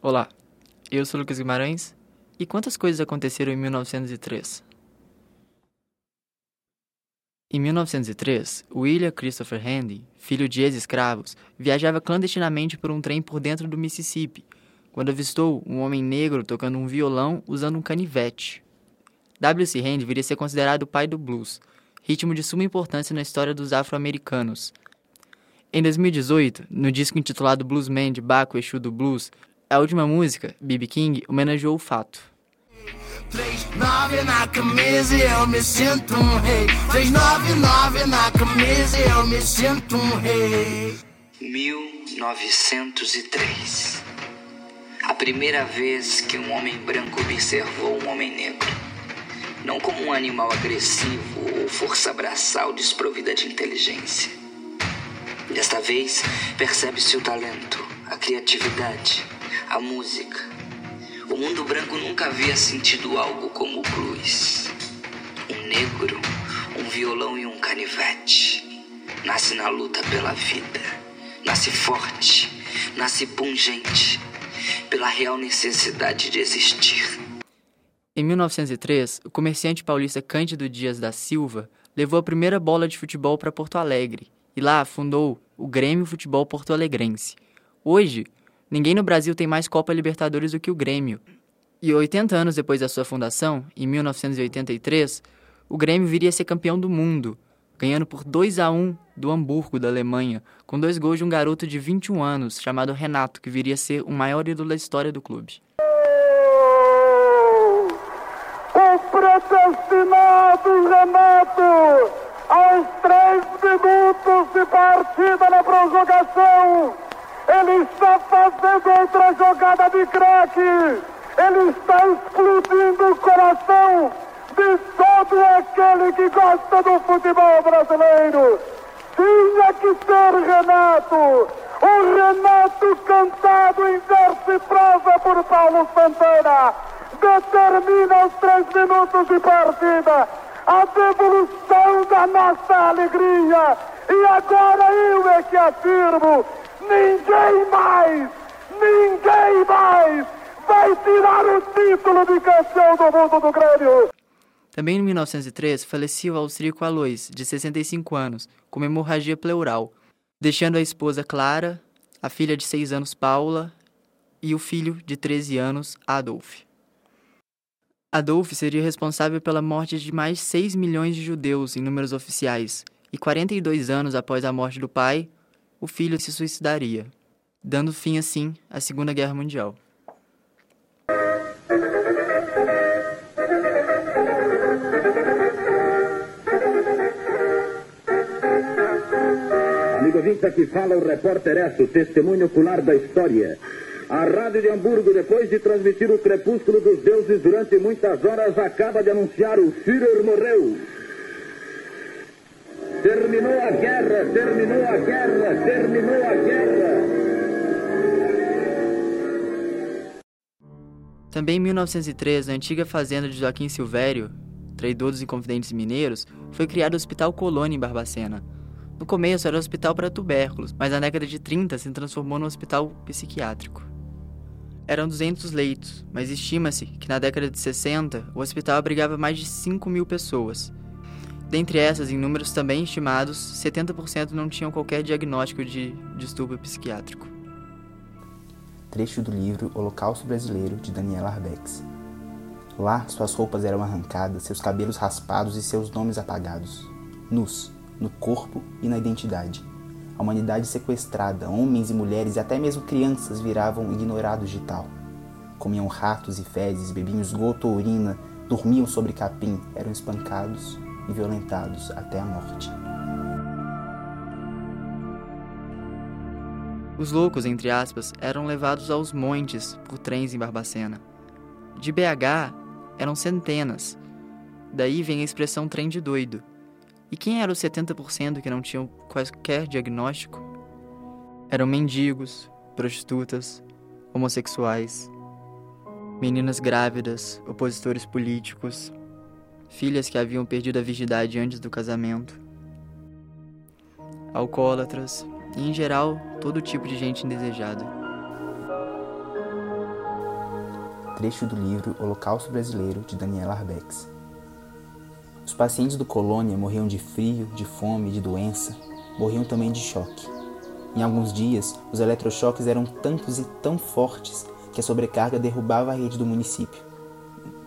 Olá, eu sou Lucas Guimarães e quantas coisas aconteceram em 1903? Em 1903, William Christopher Handy, filho de ex-escravos, viajava clandestinamente por um trem por dentro do Mississippi, quando avistou um homem negro tocando um violão usando um canivete. W.C. Handy viria a ser considerado o pai do blues, ritmo de suma importância na história dos afro-americanos. Em 2018, no disco intitulado Bluesman de Baco Exu do Blues, a última música, B.B. King, homenageou o fato. Três nove na camisa e eu me sinto um rei. Três nove nove na camisa eu me sinto um rei. 1903. A primeira vez que um homem branco observou um homem negro. Não como um animal agressivo ou força braçal desprovida de inteligência. Desta vez, percebe-se o talento, a criatividade, a música. O mundo branco nunca havia sentido algo como blues. Um negro, um violão e um canivete. Nasce na luta pela vida. Nasce forte, nasce pungente, pela real necessidade de existir. Em 1903, o comerciante paulista Cândido Dias da Silva levou a primeira bola de futebol para Porto Alegre e lá fundou o Grêmio Futebol Porto Alegrense. Hoje, ninguém no Brasil tem mais Copa Libertadores do que o Grêmio. E 80 anos depois da sua fundação, em 1983, o Grêmio viria a ser campeão do mundo, ganhando por 2 a 1 do Hamburgo da Alemanha, com dois gols de um garoto de 21 anos chamado Renato, que viria a ser o maior ídolo da história do clube. O predestinado Renato, aos três minutos de partida na prorrogação, ele está fazendo outra jogada de craque. Ele está explodindo o coração de todo aquele que gosta do futebol brasileiro. Tinha que ser Renato. O Renato cantado em verso e prosa por Paulo Santana. Determina aos três minutos de partida a devolução da nossa alegria. E agora eu é que afirmo: ninguém mais, ninguém mais vai tirar o título de campeão do mundo do Grêmio. Também em 1903, falecia o austríaco Alois, de 65 anos, com hemorragia pleural, deixando a esposa Clara, a filha de 6 anos Paula e o filho de 13 anos Adolf. Adolf seria responsável pela morte de mais 6 milhões de judeus em números oficiais, e 42 anos após a morte do pai, o filho se suicidaria, dando fim assim à Segunda Guerra Mundial. Amigo ouvinte, aqui fala o repórter Esso, testemunho ocular da história. A Rádio de Hamburgo, depois de transmitir o crepúsculo dos deuses durante muitas horas, acaba de anunciar o Führer morreu. Terminou a guerra, terminou a guerra, terminou a guerra. Também em 1903, na antiga fazenda de Joaquim Silvério, traidor dos Inconfidentes Mineiros, foi criado o Hospital Colônia em Barbacena. No começo era um hospital para tubérculos, mas na década de 30 se transformou num hospital psiquiátrico. Eram 200 leitos, mas estima-se que na década de 60 o hospital abrigava mais de 5 mil pessoas. Dentre essas, em números também estimados, 70% não tinham qualquer diagnóstico de distúrbio psiquiátrico. Trecho do livro Holocausto Brasileiro, de Daniela Arbex. Lá, suas roupas eram arrancadas, seus cabelos raspados e seus nomes apagados. Nus, no corpo e na identidade. A humanidade sequestrada, homens e mulheres e até mesmo crianças viravam ignorados de tal. Comiam ratos e fezes, bebiam esgoto ou urina, dormiam sobre capim, eram espancados e violentados até a morte. Os loucos, entre aspas, eram levados aos montes por trens em Barbacena. De BH eram centenas. Daí vem a expressão trem de doido. E quem eram os 70% que não tinham qualquer diagnóstico? Eram mendigos, prostitutas, homossexuais, meninas grávidas, opositores políticos, filhas que haviam perdido a virgindade antes do casamento, alcoólatras e, em geral, todo tipo de gente indesejada. Trecho do livro Holocausto Brasileiro de Daniela Arbex. Os pacientes do Colônia morriam de frio, de fome, de doença, morriam também de choque. Em alguns dias, os eletrochoques eram tantos e tão fortes que a sobrecarga derrubava a rede do município.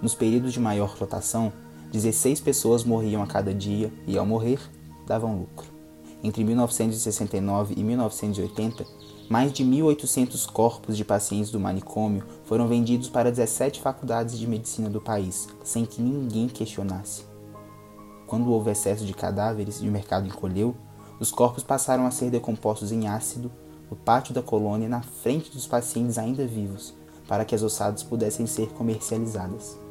Nos períodos de maior lotação, 16 pessoas morriam a cada dia e, ao morrer, davam lucro. Entre 1969 e 1980, mais de 1.800 corpos de pacientes do manicômio foram vendidos para 17 faculdades de medicina do país, sem que ninguém questionasse. Quando houve excesso de cadáveres e o mercado encolheu, os corpos passaram a ser decompostos em ácido no pátio da colônia na frente dos pacientes ainda vivos, para que as ossadas pudessem ser comercializadas.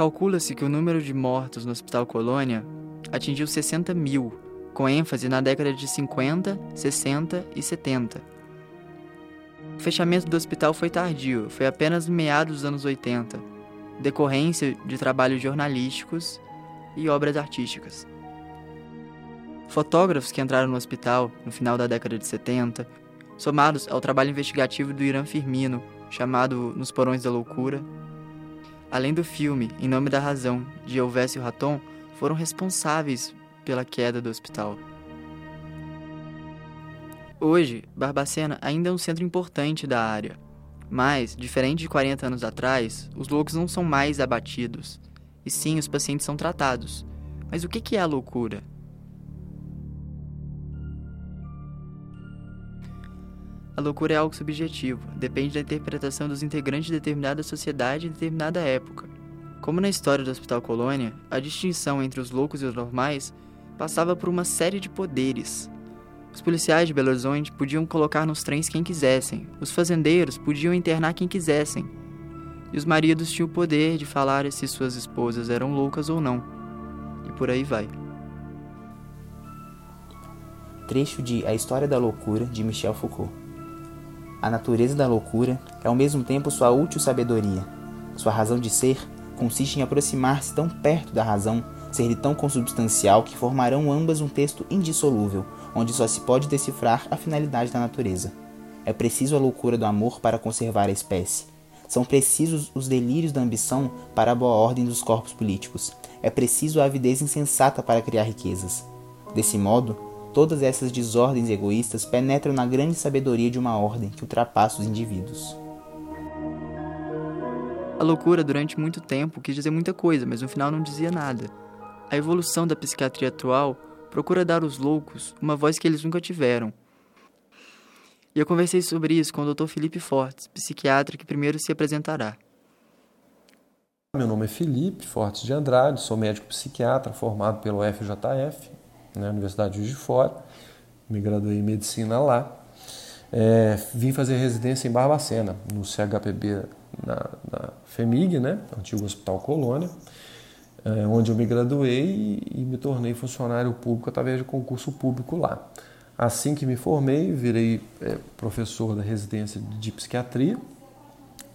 Calcula-se que o número de mortos no Hospital Colônia atingiu 60 mil, com ênfase na década de 50, 60 e 70. O fechamento do hospital foi tardio, foi apenas meados dos anos 80, decorrência de trabalhos jornalísticos e obras artísticas. Fotógrafos que entraram no hospital no final da década de 70, somados ao trabalho investigativo do Irã Firmino, chamado Nos Porões da Loucura, além do filme Em Nome da Razão, de Elvésio Raton, foram responsáveis pela queda do hospital. Hoje, Barbacena ainda é um centro importante da área, mas, diferente de 40 anos atrás, os loucos não são mais abatidos, e sim os pacientes são tratados. Mas o que é a loucura? A loucura é algo subjetivo, depende da interpretação dos integrantes de determinada sociedade em determinada época. Como na história do Hospital Colônia, a distinção entre os loucos e os normais passava por uma série de poderes. Os policiais de Belo Horizonte podiam colocar nos trens quem quisessem, os fazendeiros podiam internar quem quisessem, e os maridos tinham o poder de falar se suas esposas eram loucas ou não. E por aí vai. Trecho de A História da Loucura de Michel Foucault. A natureza da loucura é ao mesmo tempo sua útil sabedoria. Sua razão de ser consiste em aproximar-se tão perto da razão, ser tão consubstancial que formarão ambas um texto indissolúvel, onde só se pode decifrar a finalidade da natureza. É preciso a loucura do amor para conservar a espécie. São precisos os delírios da ambição para a boa ordem dos corpos políticos. É preciso a avidez insensata para criar riquezas. Desse modo, Todas essas desordens egoístas penetram na grande sabedoria de uma ordem que ultrapassa os indivíduos. A loucura, durante muito tempo, quis dizer muita coisa, mas no final não dizia nada. A evolução da psiquiatria atual procura dar aos loucos uma voz que eles nunca tiveram. E eu conversei sobre isso com o Dr. Felipe Fortes, psiquiatra que primeiro se apresentará. Meu nome é Felipe Fortes de Andrade, sou médico psiquiatra formado pelo FJF na né, Universidade de Fora, me graduei em medicina lá. É, vim fazer residência em Barbacena, no CHPB na, na FEMIG, né, antigo Hospital Colônia, é, onde eu me graduei e, e me tornei funcionário público através de concurso público lá. Assim que me formei, virei é, professor da residência de psiquiatria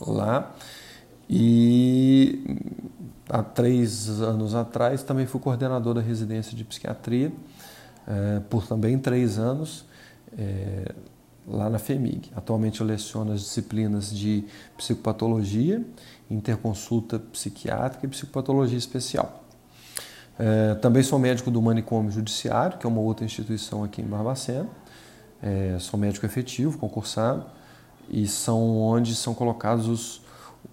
lá e há três anos atrás também fui coordenador da residência de psiquiatria é, por também três anos é, lá na FEMIG. Atualmente eu leciono as disciplinas de psicopatologia, interconsulta psiquiátrica e psicopatologia especial. É, também sou médico do Manicômio Judiciário, que é uma outra instituição aqui em Barbacena. É, sou médico efetivo, concursado, e são onde são colocados os,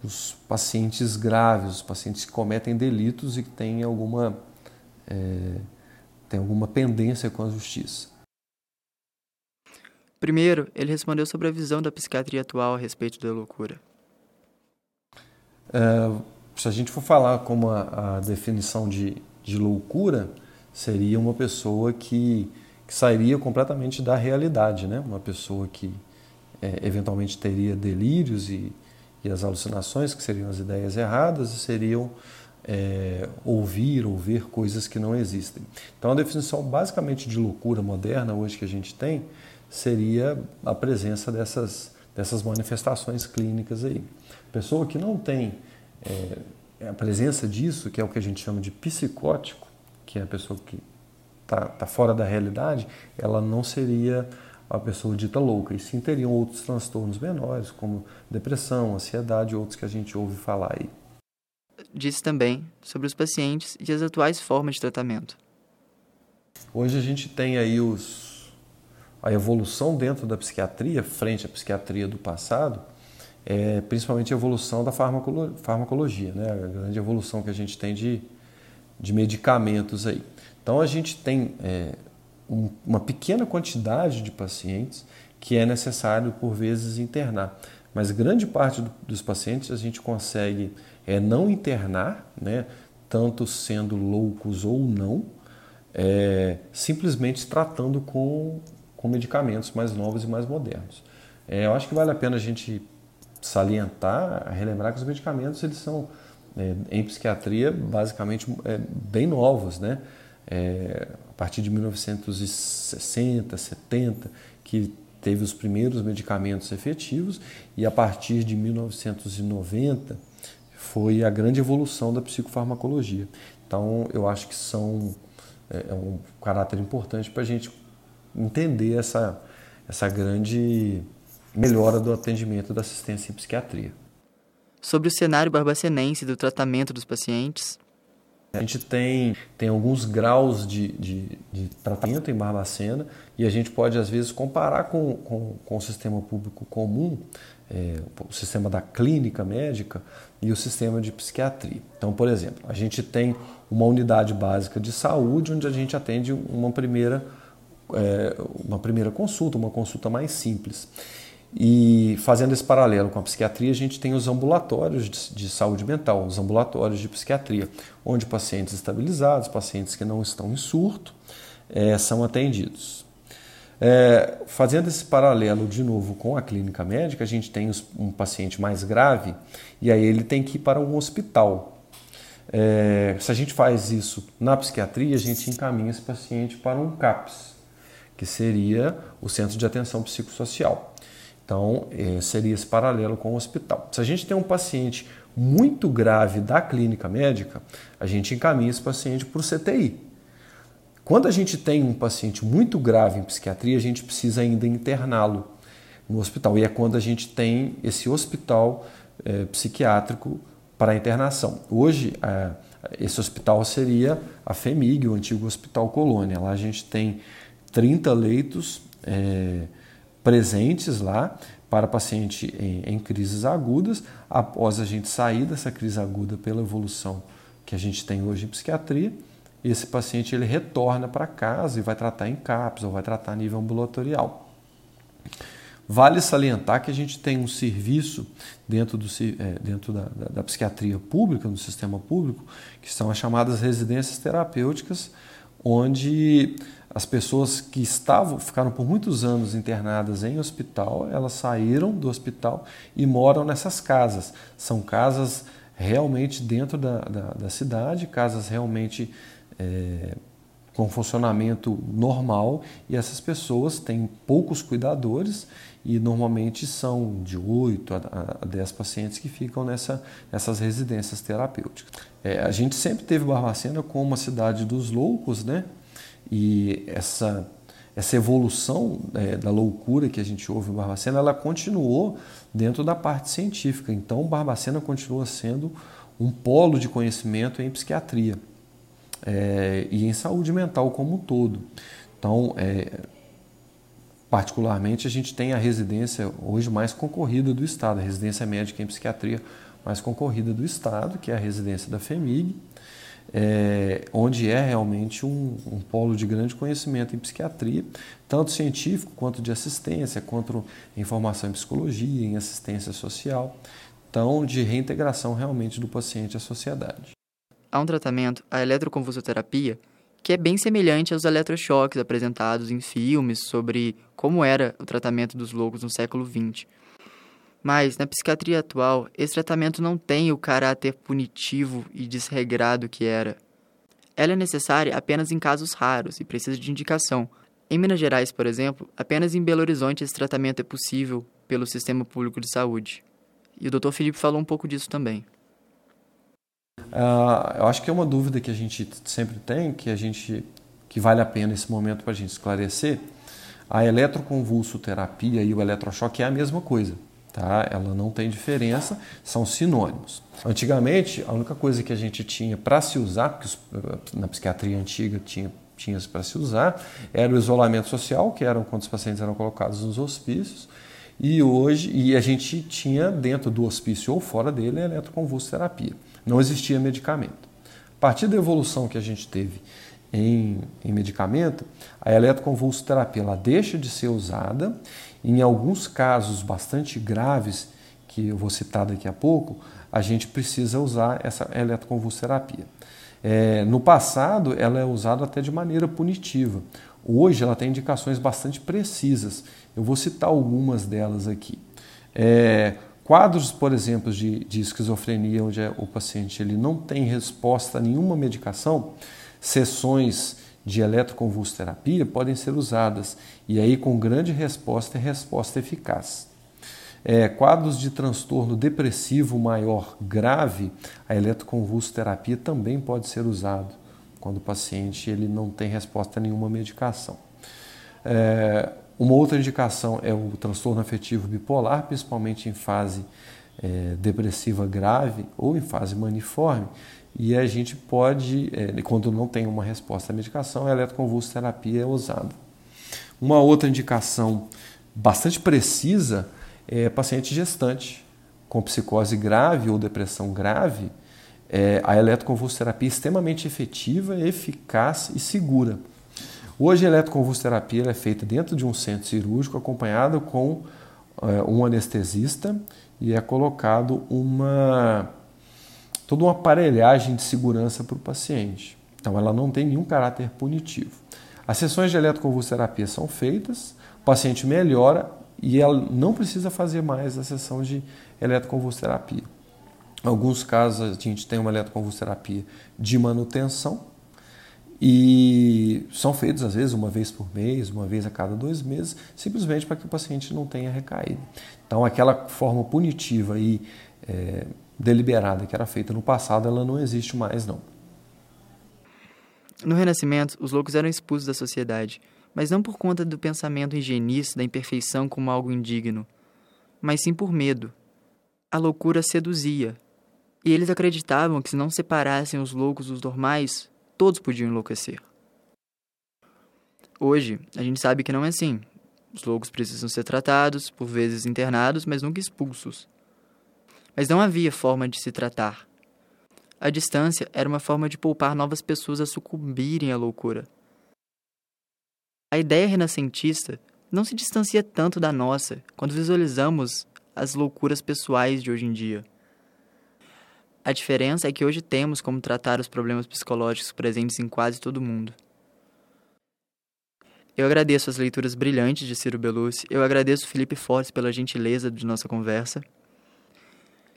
os pacientes graves, os pacientes que cometem delitos e que têm alguma, é, têm alguma pendência com a justiça. Primeiro, ele respondeu sobre a visão da psiquiatria atual a respeito da loucura. É, se a gente for falar como a, a definição de, de loucura, seria uma pessoa que, que, sairia completamente da realidade, né? Uma pessoa que é, eventualmente teria delírios e, e as alucinações, que seriam as ideias erradas, seriam é, ouvir ou ver coisas que não existem. Então, a definição basicamente de loucura moderna hoje que a gente tem seria a presença dessas, dessas manifestações clínicas aí. Pessoa que não tem é, a presença disso, que é o que a gente chama de psicótico, que é a pessoa que está tá fora da realidade, ela não seria a pessoa dita louca, e sim teriam outros transtornos menores, como depressão, ansiedade outros que a gente ouve falar aí. Disse também sobre os pacientes e as atuais formas de tratamento. Hoje a gente tem aí os, a evolução dentro da psiquiatria, frente à psiquiatria do passado, é principalmente a evolução da farmacologia, né? a grande evolução que a gente tem de, de medicamentos aí. Então a gente tem é, um, uma pequena quantidade de pacientes que é necessário por vezes internar, mas grande parte do, dos pacientes a gente consegue é, não internar, né? tanto sendo loucos ou não, é, simplesmente tratando com, com medicamentos mais novos e mais modernos. É, eu acho que vale a pena a gente salientar, relembrar que os medicamentos eles são é, em psiquiatria basicamente é, bem novos, né? É, partir de 1960, 70, que teve os primeiros medicamentos efetivos e a partir de 1990 foi a grande evolução da psicofarmacologia. Então eu acho que são é, é um caráter importante para a gente entender essa, essa grande melhora do atendimento da assistência em psiquiatria. Sobre o cenário barbacenense do tratamento dos pacientes. A gente tem, tem alguns graus de, de, de tratamento em Barbacena e a gente pode, às vezes, comparar com, com, com o sistema público comum, é, o sistema da clínica médica e o sistema de psiquiatria. Então, por exemplo, a gente tem uma unidade básica de saúde onde a gente atende uma primeira, é, uma primeira consulta, uma consulta mais simples. E fazendo esse paralelo com a psiquiatria, a gente tem os ambulatórios de, de, saúde mental, os ambulatórios de psiquiatria, onde pacientes estabilizados, pacientes que não estão em surto, é, são atendidos. É, fazendo esse paralelo de novo com a clínica médica, a gente tem um paciente mais grave e aí ele tem que ir para um hospital. É, se a gente faz isso na psiquiatria, a gente encaminha esse paciente para um CAPS, que seria o Centro de Atenção Psicossocial. Então, é, seria esse paralelo com o hospital. Se a gente tem um paciente muito grave da clínica médica, a gente encaminha esse paciente para o CTI. Quando a gente tem um paciente muito grave em psiquiatria, a gente precisa ainda interná-lo no hospital. E é quando a gente tem esse hospital é, psiquiátrico para internação. Hoje, é, esse hospital seria a FEMIG, o antigo Hospital Colônia. Lá a gente tem 30 leitos. É, presentes lá para paciente em, em crises agudas. Após a gente sair dessa crise aguda pela evolução que a gente tem hoje em psiquiatria, esse paciente ele retorna para casa e vai tratar em ou vai tratar a nível ambulatorial. Vale salientar que a gente tem um serviço dentro, do, é, dentro da, da, da, psiquiatria pública, no sistema público, que são as chamadas residências terapêuticas, onde as pessoas que estavam, ficaram por muitos anos internadas em hospital, elas saíram do hospital e moram nessas casas. São casas realmente dentro da, da, da cidade, casas realmente é, com funcionamento normal e essas pessoas têm poucos cuidadores e normalmente são de 8 a 10 pacientes que ficam nessa, nessas residências terapêuticas. É, a gente sempre teve Barbacena como uma cidade dos loucos, né? E essa, essa evolução é, da loucura que a gente ouve em Barbacena, ela continuou dentro da parte científica. Então, Barbacena continua sendo um polo de conhecimento em psiquiatria é, e em saúde mental como um todo. Então, é, particularmente, a gente tem a residência hoje mais concorrida do Estado, a residência médica em psiquiatria mais concorrida do Estado, que é a residência da FEMIG, é, onde é realmente um, um, polo de grande conhecimento em psiquiatria, tanto científico quanto de assistência, quanto em formação em psicologia, em assistência social, então de reintegração realmente do paciente à sociedade. Há um tratamento, a eletroconvulsoterapia, que é bem semelhante aos eletrochoques apresentados em filmes sobre como era o tratamento dos loucos no século XX. Mas, na psiquiatria atual, esse tratamento não tem o caráter punitivo e desregrado que era. Ela é necessária apenas em casos raros e precisa de indicação. Em Minas Gerais, por exemplo, apenas em Belo Horizonte esse tratamento é possível pelo sistema público de saúde. E o Dr. Felipe falou um pouco disso também. Uh, eu acho que é uma dúvida que a gente sempre tem, que a gente que vale a pena esse momento para a gente esclarecer. A eletroconvulsoterapia e o eletrochoque é a mesma coisa. Tá? Ela não tem diferença, são sinônimos. Antigamente, a única coisa que a gente tinha para se usar, porque na psiquiatria antiga tinha tinha para se usar, era o isolamento social, que eram quando os pacientes eram colocados nos hospícios, e hoje e a gente tinha dentro do hospício ou fora dele a eletroconvulsoterapia. Não existia medicamento. A partir da evolução que a gente teve em, em medicamento, a eletroconvulsoterapia ela deixa de ser usada. Em alguns casos bastante graves, que eu vou citar daqui a pouco, a gente precisa usar essa eletroconvulsoterapia. É, no passado, ela é usada até de maneira punitiva. Hoje, ela tem indicações bastante precisas. Eu vou citar algumas delas aqui. É, quadros, por exemplo, de, de esquizofrenia, onde é, o paciente ele não tem resposta a nenhuma medicação, sessões de eletroconvulsoterapia podem ser usadas e aí com grande resposta e resposta eficaz. É, quadros de transtorno depressivo maior grave, a eletroconvulsoterapia também pode ser usado quando o paciente ele não tem resposta a nenhuma medicação. É, uma outra indicação é o transtorno afetivo bipolar, principalmente em fase é, depressiva grave ou em fase maniforme, e a gente pode, é, quando não tem uma resposta à medicação, a eletroconvulsoterapia é usada. Uma outra indicação bastante precisa é, paciente gestante com psicose grave ou depressão grave, é, a eletroconvulsoterapia é extremamente efetiva, eficaz e segura. Hoje a eletroconvulsoterapia é feita dentro de um centro cirúrgico acompanhado com é, um anestesista e é colocado uma toda uma aparelhagem de segurança para o paciente. Então ela não tem nenhum caráter punitivo. As sessões de eletroconvulsoterapia são feitas, o paciente melhora e ela não precisa fazer mais a sessão de eletroconvulsoterapia. Em alguns casos a gente tem uma eletroconvulsoterapia de manutenção e são feitos às vezes uma vez por mês, uma vez a cada dois meses, simplesmente para que o paciente não tenha recaído. Então aquela forma punitiva e é, deliberada que era feita no passado, ela não existe mais não. No Renascimento, os loucos eram expulsos da sociedade mas não por conta do pensamento higienista da imperfeição como algo indigno, mas sim por medo. A loucura seduzia, e eles acreditavam que se não separassem os loucos dos normais, todos podiam enlouquecer. Hoje, a gente sabe que não é assim. Os loucos precisam ser tratados, por vezes internados, mas nunca expulsos. Mas não havia forma de se tratar. A distância era uma forma de poupar novas pessoas a sucumbirem à loucura. A ideia renascentista não se distancia tanto da nossa quando visualizamos as loucuras pessoais de hoje em dia. A diferença é que hoje temos como tratar os problemas psicológicos presentes em quase todo mundo. Eu agradeço as leituras brilhantes de Ciro Belucci, eu agradeço Felipe Fortes pela gentileza de nossa conversa.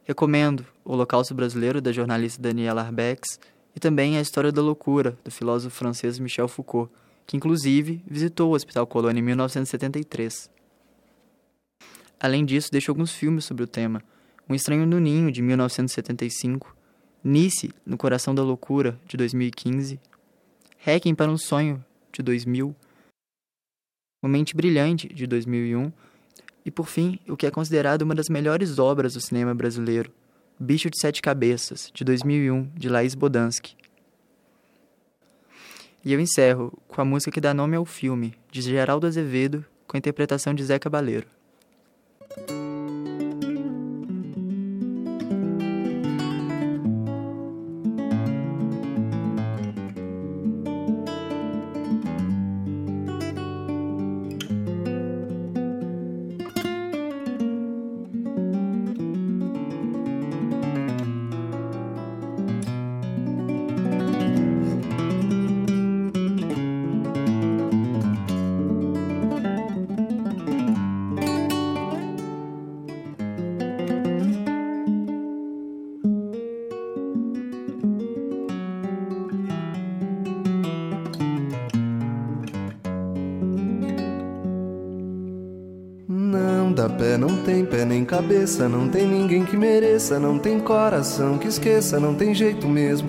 Recomendo O Holocausto Brasileiro, da jornalista Daniela Arbex, e também A História da Loucura, do filósofo francês Michel Foucault, que inclusive visitou o Hospital Colônia em 1973. Além disso, deixou alguns filmes sobre o tema. Um Estranho no Ninho, de 1975, Nice, No Coração da Loucura, de 2015, Hacking para um Sonho, de 2000, Uma Mente Brilhante, de 2001, e por fim, o que é considerado uma das melhores obras do cinema brasileiro, Bicho de Sete Cabeças, de 2001, de Laís Bodansky. E eu encerro com a música que dá nome ao filme, de Geraldo Azevedo, com a interpretação de Zé Cabaleiro. Não tem pé nem cabeça, não tem ninguém que mereça, não tem coração que esqueça, não tem jeito mesmo.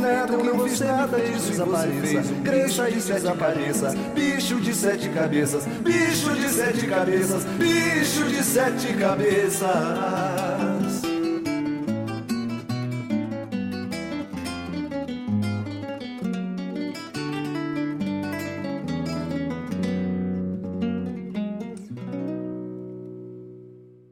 nada, eu não fiz nada disso desapareça, cresça e desapareça. Bicho de sete cabeças, bicho de sete cabeças, bicho de sete cabeças.